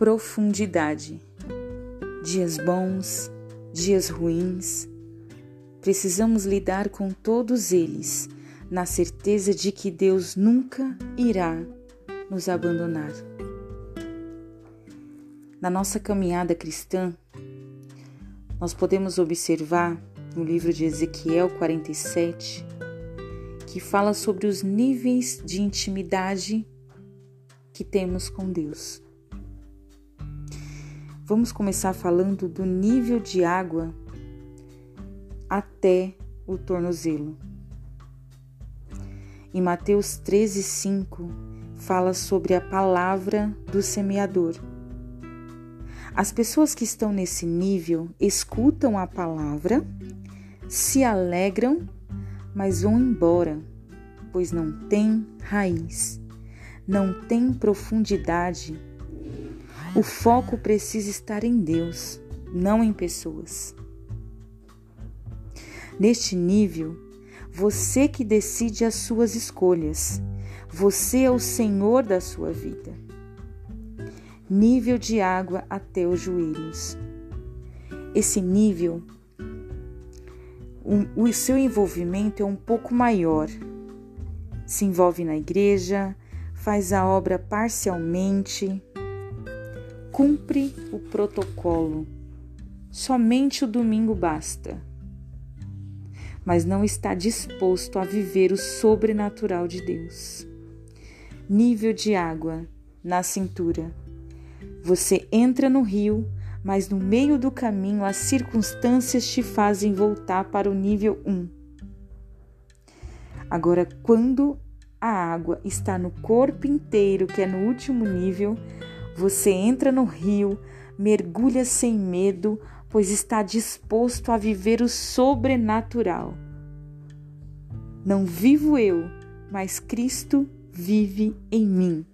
profundidade. Dias bons, dias ruins, precisamos lidar com todos eles, na certeza de que Deus nunca irá nos abandonar. Na nossa caminhada cristã, nós podemos observar no livro de Ezequiel 47 que fala sobre os níveis de intimidade que temos com Deus. Vamos começar falando do nível de água até o tornozelo. Em Mateus 13:5 fala sobre a palavra do semeador. As pessoas que estão nesse nível escutam a palavra, se alegram, mas vão embora, pois não tem raiz, não tem profundidade. O foco precisa estar em Deus, não em pessoas. Neste nível, você que decide as suas escolhas, você é o senhor da sua vida nível de água até os joelhos. Esse nível, um, o seu envolvimento é um pouco maior. Se envolve na igreja, faz a obra parcialmente, cumpre o protocolo. Somente o domingo basta. Mas não está disposto a viver o sobrenatural de Deus. Nível de água na cintura você entra no rio, mas no meio do caminho as circunstâncias te fazem voltar para o nível 1. Agora, quando a água está no corpo inteiro, que é no último nível, você entra no rio, mergulha sem medo, pois está disposto a viver o sobrenatural. Não vivo eu, mas Cristo vive em mim.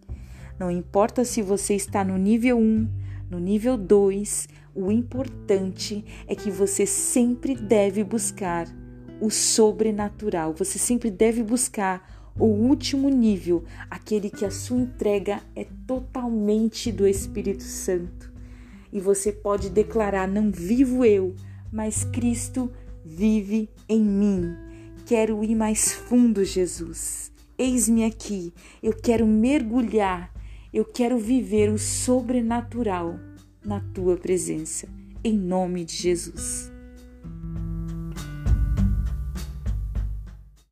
Não importa se você está no nível 1, no nível 2, o importante é que você sempre deve buscar o sobrenatural. Você sempre deve buscar o último nível, aquele que a sua entrega é totalmente do Espírito Santo. E você pode declarar: Não vivo eu, mas Cristo vive em mim. Quero ir mais fundo, Jesus. Eis-me aqui, eu quero mergulhar eu quero viver o sobrenatural na tua presença, em nome de Jesus.